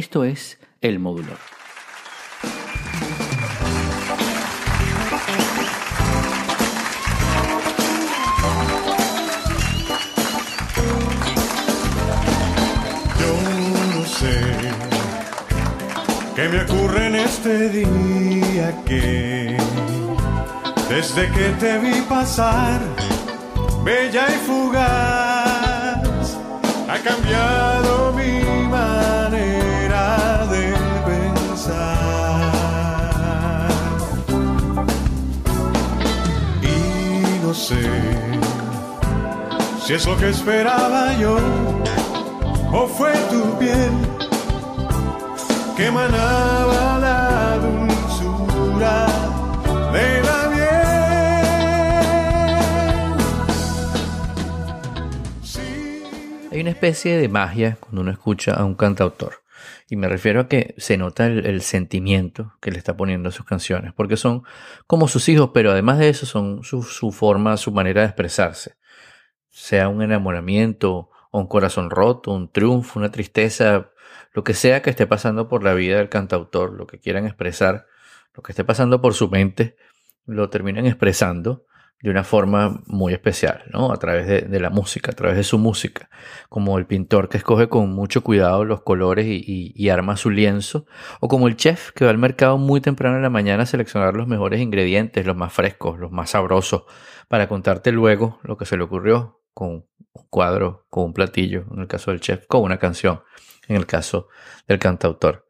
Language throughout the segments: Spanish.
Esto es El Módulo. Qué me ocurre en este día que desde que te vi pasar, bella y fugaz, ha cambiado mi manera si es lo que esperaba yo o fue tu piel que emanaba la dulzura de la miel. Hay una especie de magia cuando uno escucha a un cantautor. Y me refiero a que se nota el, sentimiento que le está poniendo a sus canciones, porque son como sus hijos, pero además de eso son su, su forma, su manera de expresarse. Sea un enamoramiento, un corazón roto, un triunfo, una tristeza, lo que sea que esté pasando por la vida del cantautor, lo que quieran expresar, lo que esté pasando por su mente, lo terminan expresando de una forma muy especial, ¿no? A través de, la música, a través de su música, como el pintor que escoge con mucho cuidado los colores y- y arma su lienzo, o como el chef que va al mercado muy temprano en la mañana a seleccionar los mejores ingredientes, los más frescos, los más sabrosos, para contarte luego lo que se le ocurrió con un cuadro, con un platillo, en el caso del chef, con una canción, en el caso del cantautor.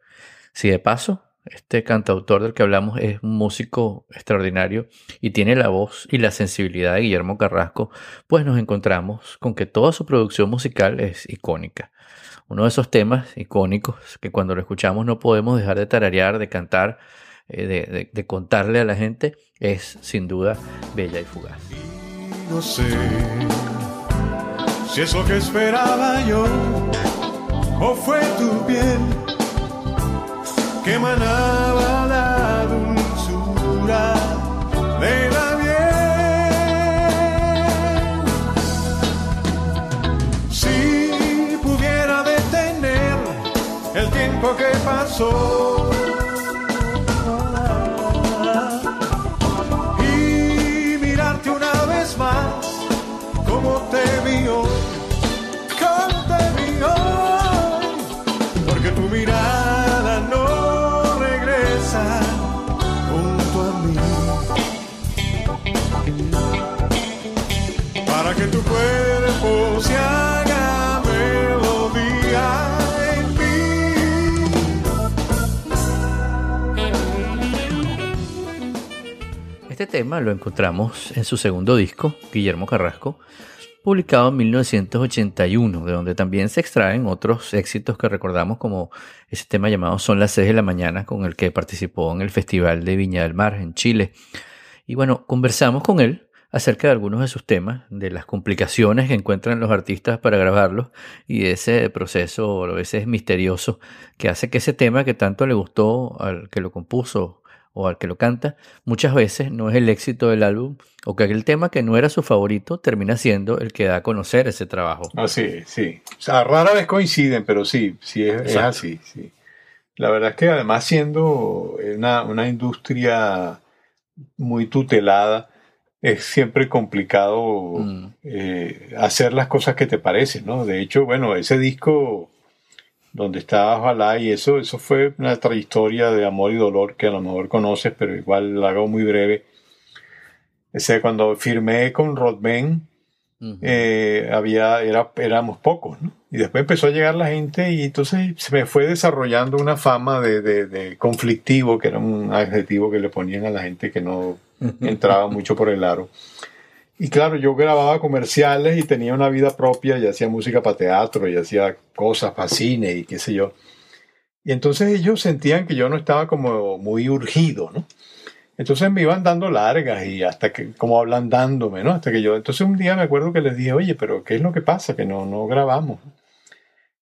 Si de paso, este cantautor del que hablamos es un músico extraordinario y tiene la voz y la sensibilidad de Guillermo Carrasco, pues nos encontramos con que toda su producción musical es icónica. Uno de esos temas icónicos que cuando lo escuchamos no podemos dejar de tararear, de cantar, eh, de, contarle a la gente, es sin duda Bella y Fugaz. no sé si es lo que esperaba yo o fue tu piel que emanaba la dulzura de la miel. Si pudiera detener el tiempo que pasó. y mirarte una vez más como te Este tema lo encontramos en su segundo disco, Guillermo Carrasco, publicado en 1981, de donde también se extraen otros éxitos que recordamos como ese tema llamado Son las 6 de la mañana, con el que participó en el Festival de Viña del Mar en Chile. Y bueno, conversamos con él acerca de algunos de sus temas, de las complicaciones que encuentran los artistas para grabarlos y ese proceso a veces misterioso que hace que ese tema que tanto le gustó al que lo compuso o al que lo canta, muchas veces no es el éxito del álbum o que aquel tema que no era su favorito termina siendo el que da a conocer ese trabajo. Así, sí. O sea, rara vez coinciden, pero sí, sí es, así, sí. La verdad es que además siendo una, una industria muy tutelada, es siempre complicado Mm. eh, hacer las cosas que te parecen, ¿no? De hecho, bueno, ese disco donde está Ojalá y eso, eso fue una trayectoria de amor y dolor que a lo mejor conoces, pero igual la hago muy breve. Ese, cuando firmé con Rodman, Ujú. eh, había, era, éramos pocos, ¿no? Y después empezó a llegar la gente y entonces se me fue desarrollando una fama de, de- de conflictivo, que era un adjetivo que le ponían a la gente que no entraba mucho por el aro. Y claro, yo grababa comerciales y tenía una vida propia y hacía música para teatro y hacía cosas para cine y qué sé yo. Y entonces ellos sentían que yo no estaba como muy urgido, ¿no? Entonces me iban dando largas y hasta que, como ablandándome, ¿no? Hasta que yo, entonces un día me acuerdo que les dije, oye, pero ¿qué es lo que pasa? Que no, no grabamos.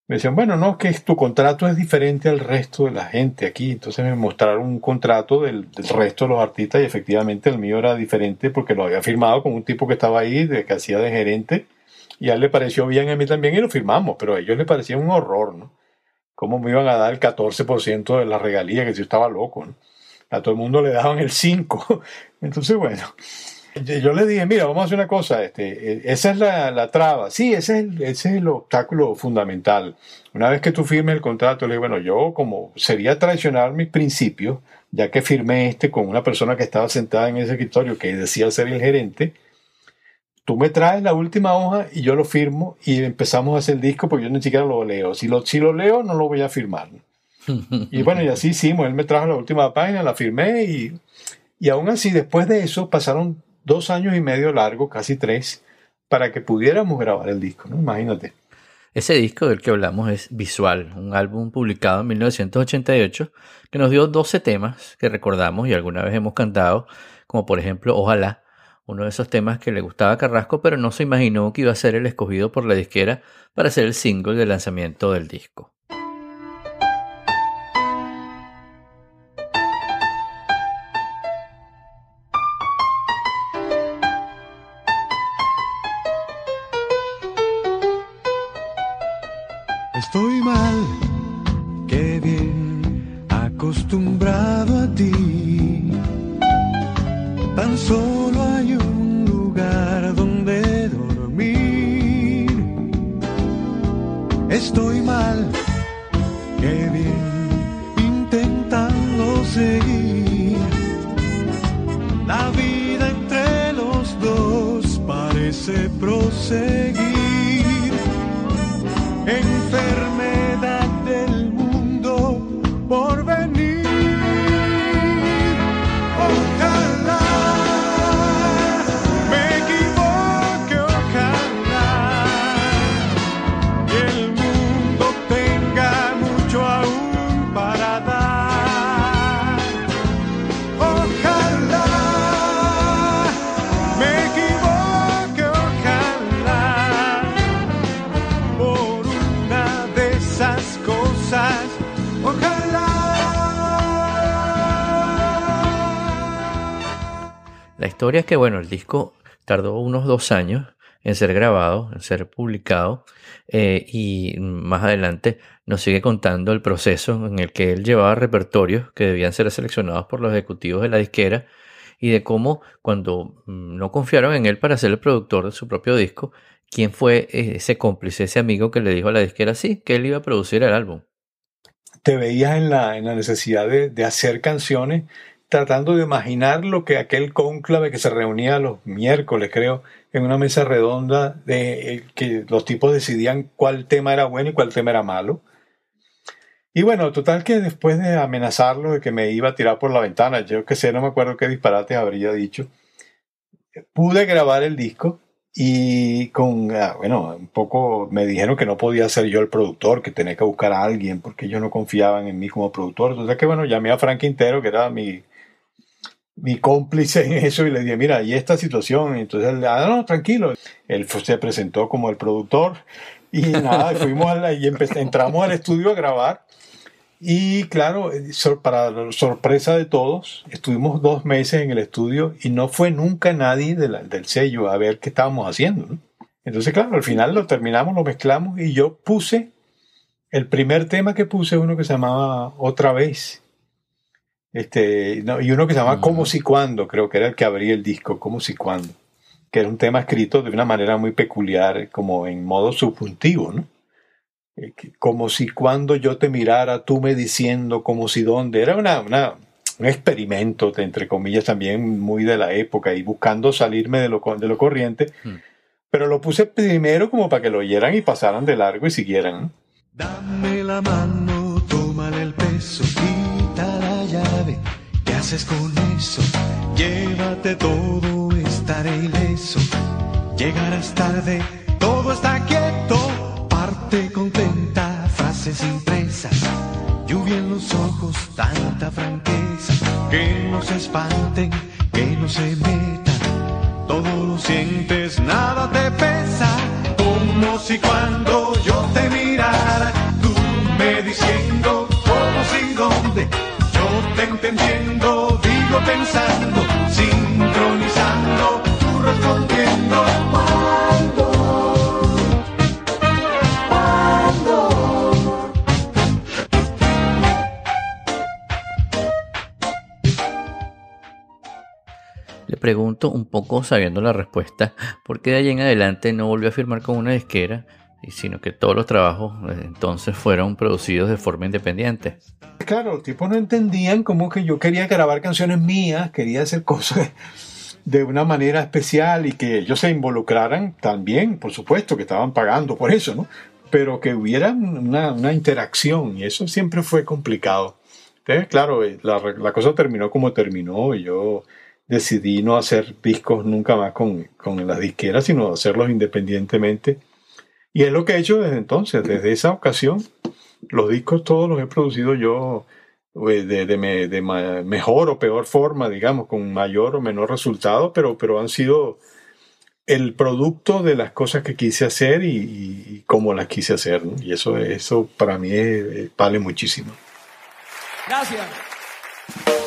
Me decían, bueno, no, que tu contrato es diferente al resto de la gente aquí. Entonces me mostraron un contrato del, resto de los artistas y efectivamente el mío era diferente porque lo había firmado con un tipo que estaba ahí, de, que hacía de gerente, y a él le pareció bien a mí también y lo firmamos, pero a ellos le parecía un horror, ¿no? ¿Cómo me iban a dar el 14% de la regalía? Que si yo estaba loco. ¿no? A todo el mundo le daban el 5%. Entonces, bueno, yo le dije, mira, vamos a hacer una cosa, este, eh, esa es la, la traba. Sí, ese es, el, ese es el obstáculo fundamental. Una vez que tú firmes el contrato, le dije, bueno, yo como sería traicionar mis principios, ya que firmé este con una persona que estaba sentada en ese escritorio que decía ser el gerente, tú me traes la última hoja y yo lo firmo y empezamos a hacer el disco porque yo ni siquiera lo leo. Si lo, si lo leo, no lo voy a firmar. Y bueno, y así hicimos. Él me trajo la última página, la firmé y, y aún así, después de eso, pasaron dos años y medio largo, casi tres, para que pudiéramos grabar el disco, ¿no? Imagínate. Ese disco del que hablamos es Visual, un álbum publicado en 1988 que nos dio 12 temas que recordamos y alguna vez hemos cantado, como por ejemplo Ojalá, uno de esos temas que le gustaba a Carrasco, pero no se imaginó que iba a ser el escogido por la disquera para ser el single de lanzamiento del disco. Es que, bueno, el disco tardó unos dos años en ser grabado, en ser publicado, eh, y más adelante nos sigue contando el proceso en el que él llevaba repertorios que debían ser seleccionados por los ejecutivos de la disquera y de cómo cuando mm, no confiaron en él para ser el productor de su propio disco, quién fue eh, ese cómplice, ese amigo que le dijo a la disquera sí, que él iba a producir el álbum. Te veías en la, en la necesidad de, de hacer canciones tratando de imaginar lo que aquel cónclave que se reunía los miércoles, creo, en una mesa redonda, de eh, que los tipos decidían cuál tema era bueno y cuál tema era malo. Y bueno, total que después de amenazarlo de que me iba a tirar por la ventana, yo que sé, no me acuerdo qué disparates habría dicho, pude grabar el disco y con, ah, bueno, un poco me dijeron que no podía ser yo el productor, que tenía que buscar a alguien porque ellos no confiaban en mí como productor. Entonces que bueno, llamé a Frank Quintero, que era mi, mi cómplice en eso y le dije, mira, y esta situación, entonces él, ah, no, tranquilo, él se presentó como el productor y nada, fuimos a la- y entramos al estudio a grabar y claro, eh, sor- para sorpresa de todos, estuvimos dos meses en el estudio y no fue nunca nadie de la- del sello a ver qué estábamos haciendo. ¿no? Entonces, claro, al final lo terminamos, lo mezclamos y yo puse, el primer tema que puse, uno que se llamaba Otra vez. Este, no, y uno que se llamaba Mm. Como si cuando, creo que era el que abría el disco, Como si cuando, que era un tema escrito de una manera muy peculiar, como en modo subjuntivo, ¿no? Eh, Como si cuando yo te mirara, tú me diciendo, como si dónde. Era una, una- un experimento, de- entre comillas, también muy de la época y buscando salirme de lo, de lo corriente. Mm. Pero lo puse primero como para que lo oyeran y pasaran de largo y siguieran. Dame la mano, tómale el peso, con eso? Llévate todo, estaré ileso. Llegarás tarde, todo está quieto. Parte contenta, frases impresas. Lluvia en los ojos, tanta franqueza. Que no se espanten, que no se metan. Todo lo sientes, nada te pesa. Como si cuando yo te mirara, tú me diciendo pensando, sincronizando, Le pregunto un poco sabiendo la respuesta, porque de allí en adelante no volvió a firmar con una disquera, sino que todos los trabajos eh, entonces fueron producidos de forma independiente. Claro, los tipos no entendían cómo que yo quería grabar canciones mías, quería hacer cosas de una manera especial y que ellos se involucraran también, por supuesto, que estaban pagando por eso, ¿no? Pero que hubiera una, una interacción y eso siempre fue complicado. Entonces, claro, eh, la, cosa terminó como terminó y yo decidí no hacer discos nunca más con, con las disqueras, sino hacerlos independientemente. Y es lo que he hecho desde entonces, desde esa ocasión. Los discos todos los he producido yo eh, de, de, de, mejor o peor forma, digamos, con mayor o menor resultado, pero, pero han sido el producto de las cosas que quise hacer y, cómo las quise hacer. Y eso, eso para mí vale muchísimo. Gracias.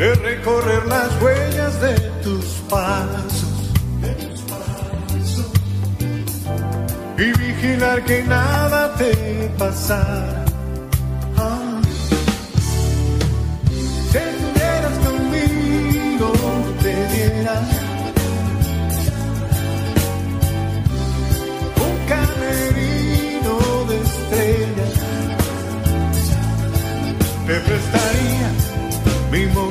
de recorrer las huellas de tus pasos, de tus pasos y vigilar que nada te pasara. Ah. Si conmigo, te diera un camerino de estrellas, te prestaría mi amor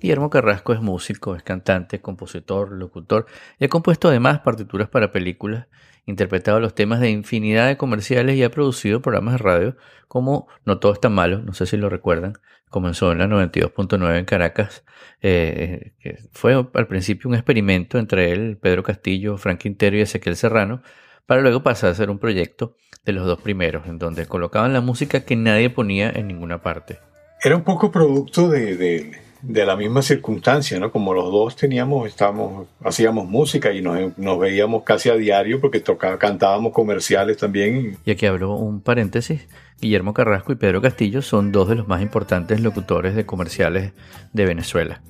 Guillermo Carrasco es músico, es cantante, compositor, locutor y ha compuesto además partituras para películas, interpretado los temas de infinidad de comerciales y ha producido programas de radio como No Todo Está Malo, no sé si lo recuerdan, comenzó en la 92.9 en Caracas, eh, fue al principio un experimento entre él, Pedro Castillo, Frank Quintero y Ezequiel Serrano, para luego pasar a ser un proyecto de los dos primeros, en donde colocaban la música que nadie ponía en ninguna parte. Era un poco producto de, de de la misma circunstancia, ¿no? Como los dos teníamos, estábamos, hacíamos música y nos, veíamos casi a diario porque tocaba, cantábamos comerciales también. Y aquí abro un paréntesis. Guillermo Carrasco y Pedro Castillo son dos de los más importantes locutores de comerciales de Venezuela.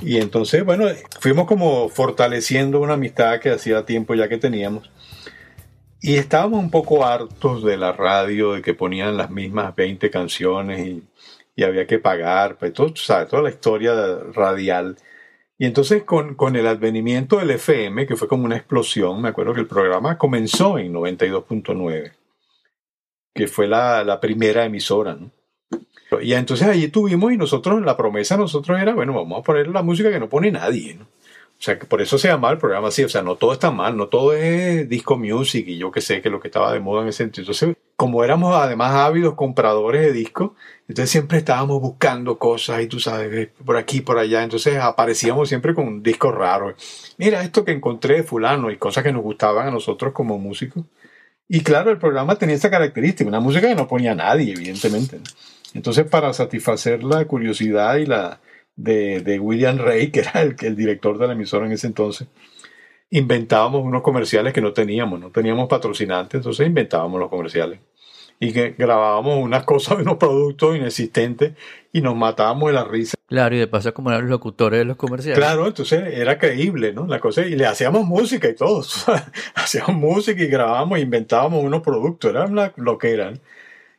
Y entonces, bueno, fuimos como fortaleciendo una amistad que hacía tiempo ya que teníamos. Y estábamos un poco hartos de la radio, de que ponían las mismas 20 canciones y y había que pagar, pues todo, ¿sabes? toda la historia radial. Y entonces con, con, el advenimiento del FM, que fue como una explosión, me acuerdo que el programa comenzó en 92.9, que fue la, la, primera emisora. ¿no? Y entonces allí tuvimos y nosotros, la promesa nosotros era, bueno, vamos a poner la música que no pone nadie. ¿no? O sea, que por eso se llamaba el programa así. O sea, no todo está mal, no todo es disco music y yo que sé que lo que estaba de moda en ese sentido. Entonces, como éramos además ávidos compradores de discos, entonces siempre estábamos buscando cosas y tú sabes, por aquí, por allá. Entonces aparecíamos siempre con discos raros. Mira esto que encontré de fulano y cosas que nos gustaban a nosotros como músicos. Y claro, el programa tenía esa característica, una música que no ponía nadie, evidentemente. Entonces, para satisfacer la curiosidad y la, de, William Ray, que era el, el director de la emisora en ese entonces, inventábamos unos comerciales que no teníamos, no teníamos patrocinantes, entonces inventábamos los comerciales. y que grabábamos unas cosas, unos productos inexistentes y nos matábamos de la risa. Claro, y de paso como eran los locutores de los comerciales. Claro, entonces era creíble, ¿no? La cosa, y le hacíamos música y todo. hacíamos música y grabábamos, inventábamos unos productos, era una loquera. ¿no?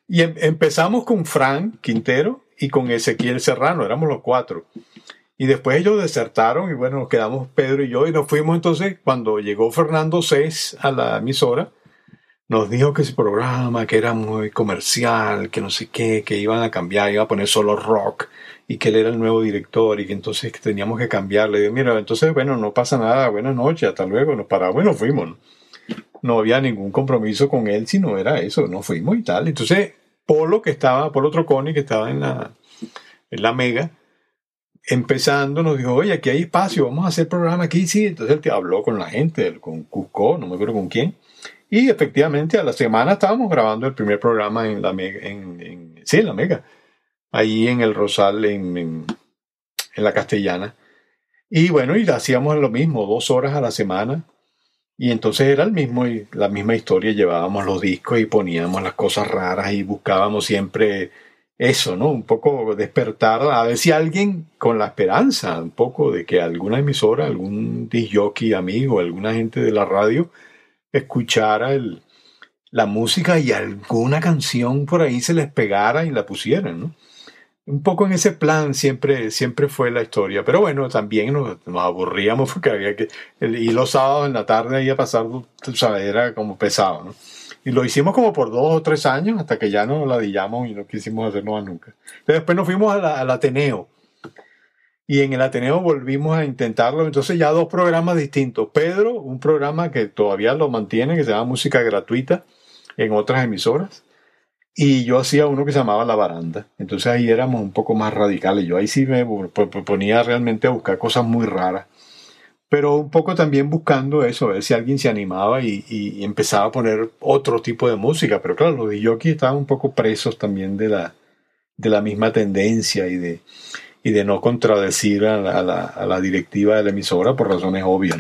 Y em- empezamos con Frank Quintero y con Ezequiel Serrano, éramos los cuatro. Y después ellos desertaron y bueno, nos quedamos Pedro y yo y nos fuimos entonces, cuando llegó Fernando Cés a la emisora, nos dijo que ese programa, que era muy comercial, que no sé qué, que iban a cambiar, iba a poner solo rock y que él era el nuevo director y que entonces teníamos que cambiarle. Digo, mira, entonces, bueno, no pasa nada, buenas noches, hasta luego, nos paramos y nos fuimos. ¿no? no había ningún compromiso con él, sino era eso, nos fuimos y tal. Entonces, Polo, que estaba, Polo Troconi, que estaba en la, en la Mega, empezando, nos dijo, oye, aquí hay espacio, vamos a hacer programa aquí, sí. Entonces él habló con la gente, con Cusco, no me acuerdo con quién. Y efectivamente a la semana estábamos grabando el primer programa en la Mega, en, en- sí, en la Mega, ahí en el Rosal, en, en, en la Castellana. Y bueno, y hacíamos lo mismo, dos horas a la semana. Y entonces era el mismo, y la misma historia, llevábamos los discos y poníamos las cosas raras y buscábamos siempre eso, ¿no? Un poco despertar, a ver si alguien con la esperanza, un poco de que alguna emisora, algún disjockey amigo, alguna gente de la radio, escuchara el, la música y alguna canción por ahí se les pegara y la pusieran, ¿no? Un poco en ese plan siempre, siempre fue la historia. Pero bueno, también nos, aburríamos porque había que... y los sábados en la tarde ahí a pasar, tú sabes, era como pesado, ¿no? Y lo hicimos como por dos o tres años hasta que ya nos ladillamos y no quisimos hacerlo más nunca. Después nos fuimos la- al Ateneo. Y en el Ateneo volvimos a intentarlo. Entonces ya dos programas distintos. Pedro, un programa que todavía lo mantiene, que se llama Música Gratuita en otras emisoras. Y yo hacía uno que se llamaba La Baranda. Entonces ahí éramos un poco más radicales. Yo ahí sí me po- po- ponía realmente a buscar cosas muy raras. Pero un poco también buscando eso, ver si alguien se animaba y, empezaba a poner otro tipo de música. Pero claro, los DJs estaban un poco presos también de la, de la misma tendencia y de, y de no contradecir a la, a la- directiva de la emisora por razones obvias.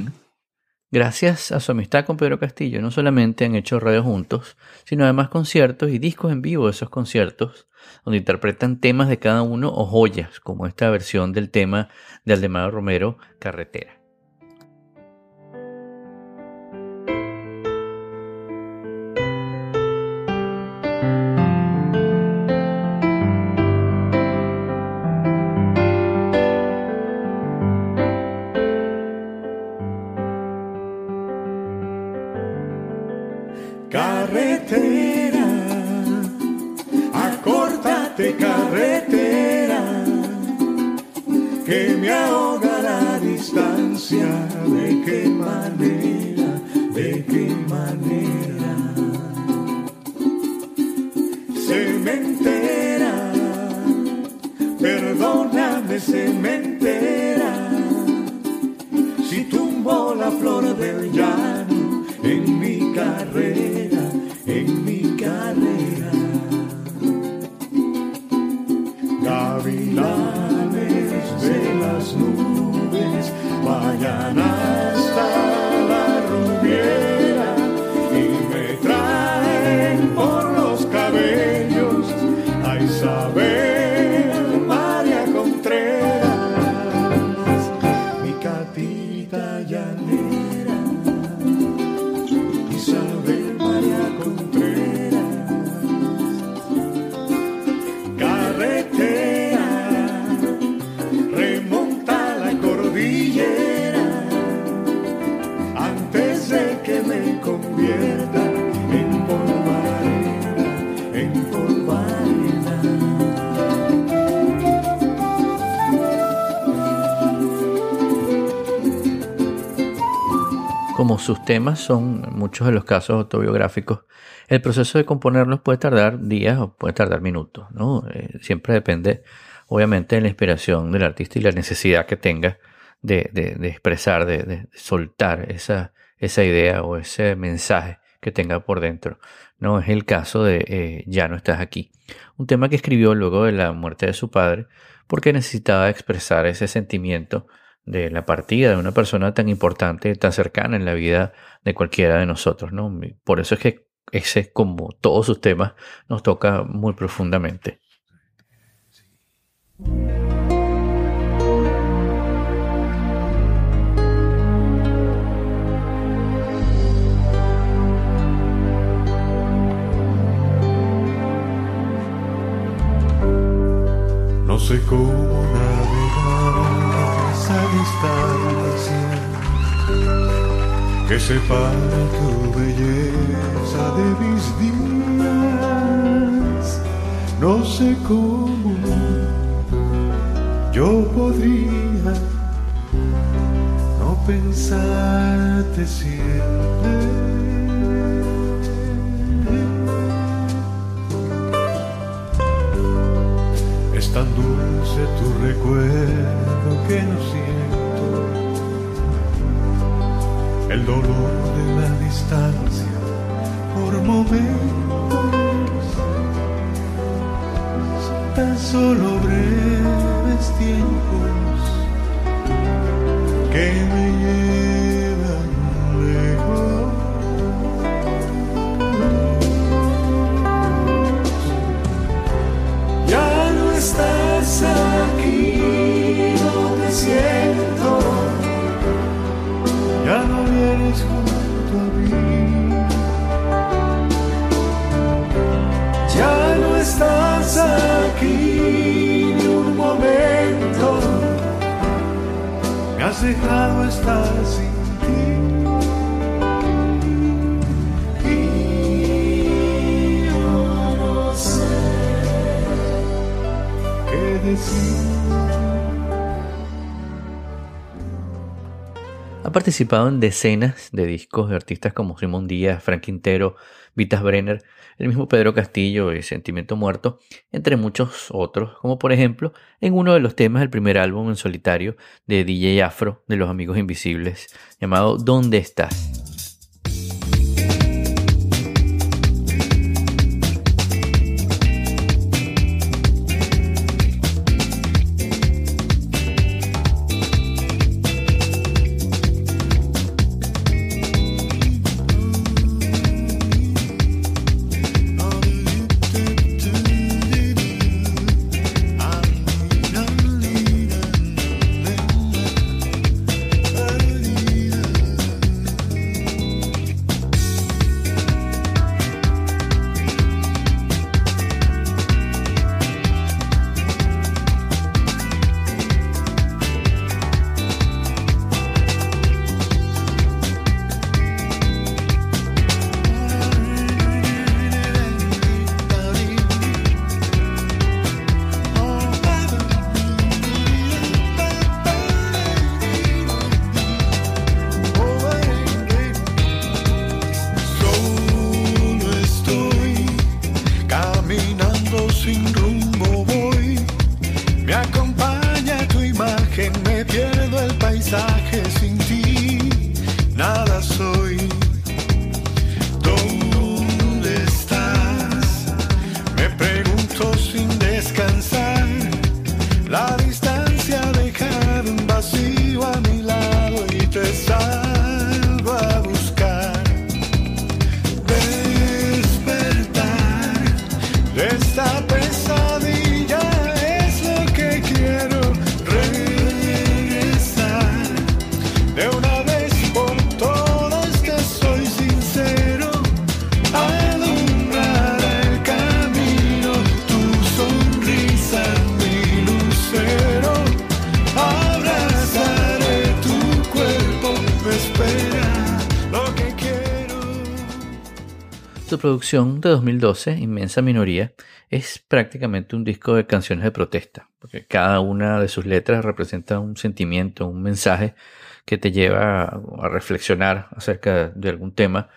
Gracias a su amistad con Pedro Castillo, no solamente han hecho radio juntos, sino además conciertos y discos en vivo de esos conciertos, donde interpretan temas de cada uno o joyas, como esta versión del tema de Aldemaro Romero, Carretera. Carretera, distancia. Sus temas son muchos de los casos autobiográficos, el proceso de componerlos puede tardar días o puede tardar minutos, ¿no? Eh, siempre depende, obviamente, de la inspiración del artista y la necesidad que tenga de, expresar, de, soltar esa, esa idea o ese mensaje que tenga por dentro. No es el caso de eh, Ya no estás aquí. Un tema que escribió luego de la muerte de su padre porque necesitaba expresar ese sentimiento de la partida de una persona tan importante, tan cercana en la vida de cualquiera de nosotros, ¿no? Por eso es que ese, como todos sus temas, nos toca muy profundamente. No sé cómo que separa tu belleza de mis días. No sé cómo yo podría no pensarte siempre. Es tan dulce tu recuerdo que no siento el dolor de la distancia por momentos. Tan solo breves tiempos que me llevan Ha participado en decenas de discos de artistas como Simón Díaz, Frank Quintero, Vitas Brenner, el mismo Pedro Castillo y Sentimiento Muerto, entre muchos otros, como por ejemplo en uno de los temas del primer álbum en solitario de DJ Afro de Los Amigos Invisibles, llamado ¿Dónde estás? Rumbo voy. Me acompaña Producción de 2012, Inmensa Minoría, es prácticamente un disco de canciones de protesta, porque cada una de sus letras representa un sentimiento, un mensaje que te lleva a a reflexionar acerca de algún tema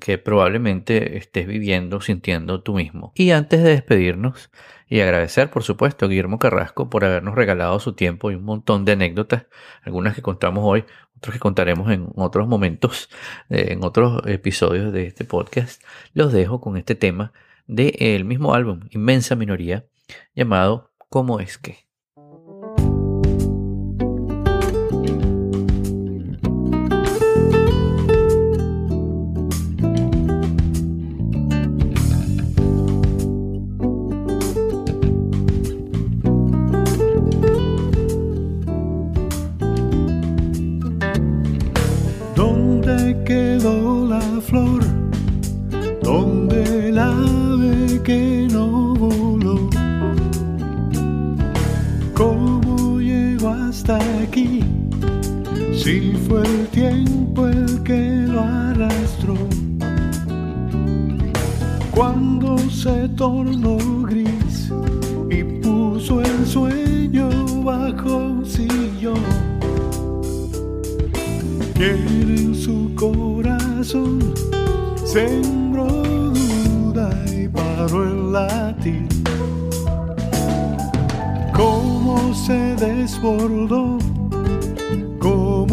que probablemente estés viviendo, sintiendo tú mismo. Y antes de despedirnos, y agradecer por supuesto a Guillermo Carrasco por habernos regalado su tiempo y un montón de anécdotas, algunas que contamos hoy, que contaremos en otros momentos, eh, en otros episodios de este podcast, los dejo con este tema del mismo álbum, Inmensa Minoría, llamado ¿Cómo es que?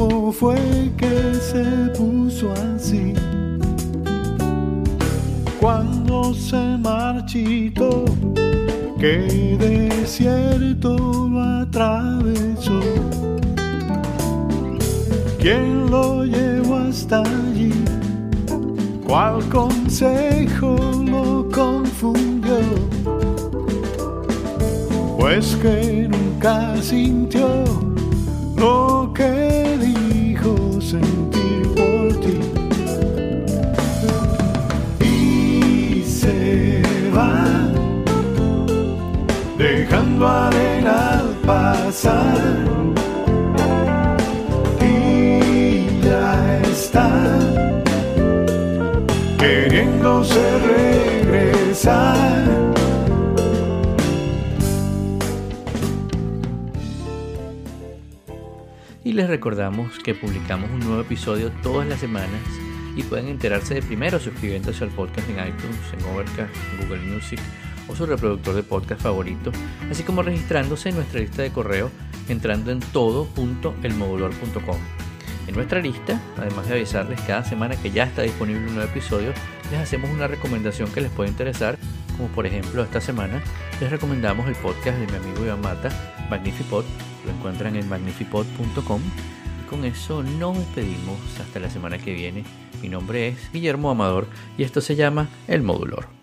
Cómo fue que se puso así. Cuando se marchitó, que desierto lo atravesó. ¿Quién lo llevó hasta allí? ¿Cuál consejo lo confundió? Pues que nunca sintió lo que dejando arena al pasar. Y ya está queriéndose regresar. Y les recordamos que publicamos un nuevo episodio todas las semanas y pueden enterarse de primero suscribiéndose al podcast en iTunes, en Overcast, en Google Music o su reproductor de podcast favorito, así como registrándose en nuestra lista de correo entrando en todo.elmodulor.com. En nuestra lista, además de avisarles cada semana que ya está disponible un nuevo episodio, les hacemos una recomendación que les puede interesar, como por ejemplo esta semana les recomendamos el podcast de mi amigo Iván Mata, lo encuentran en magnifipod.com y con eso nos despedimos hasta la semana que viene. Mi nombre es Guillermo Amador y esto se llama El Modulor.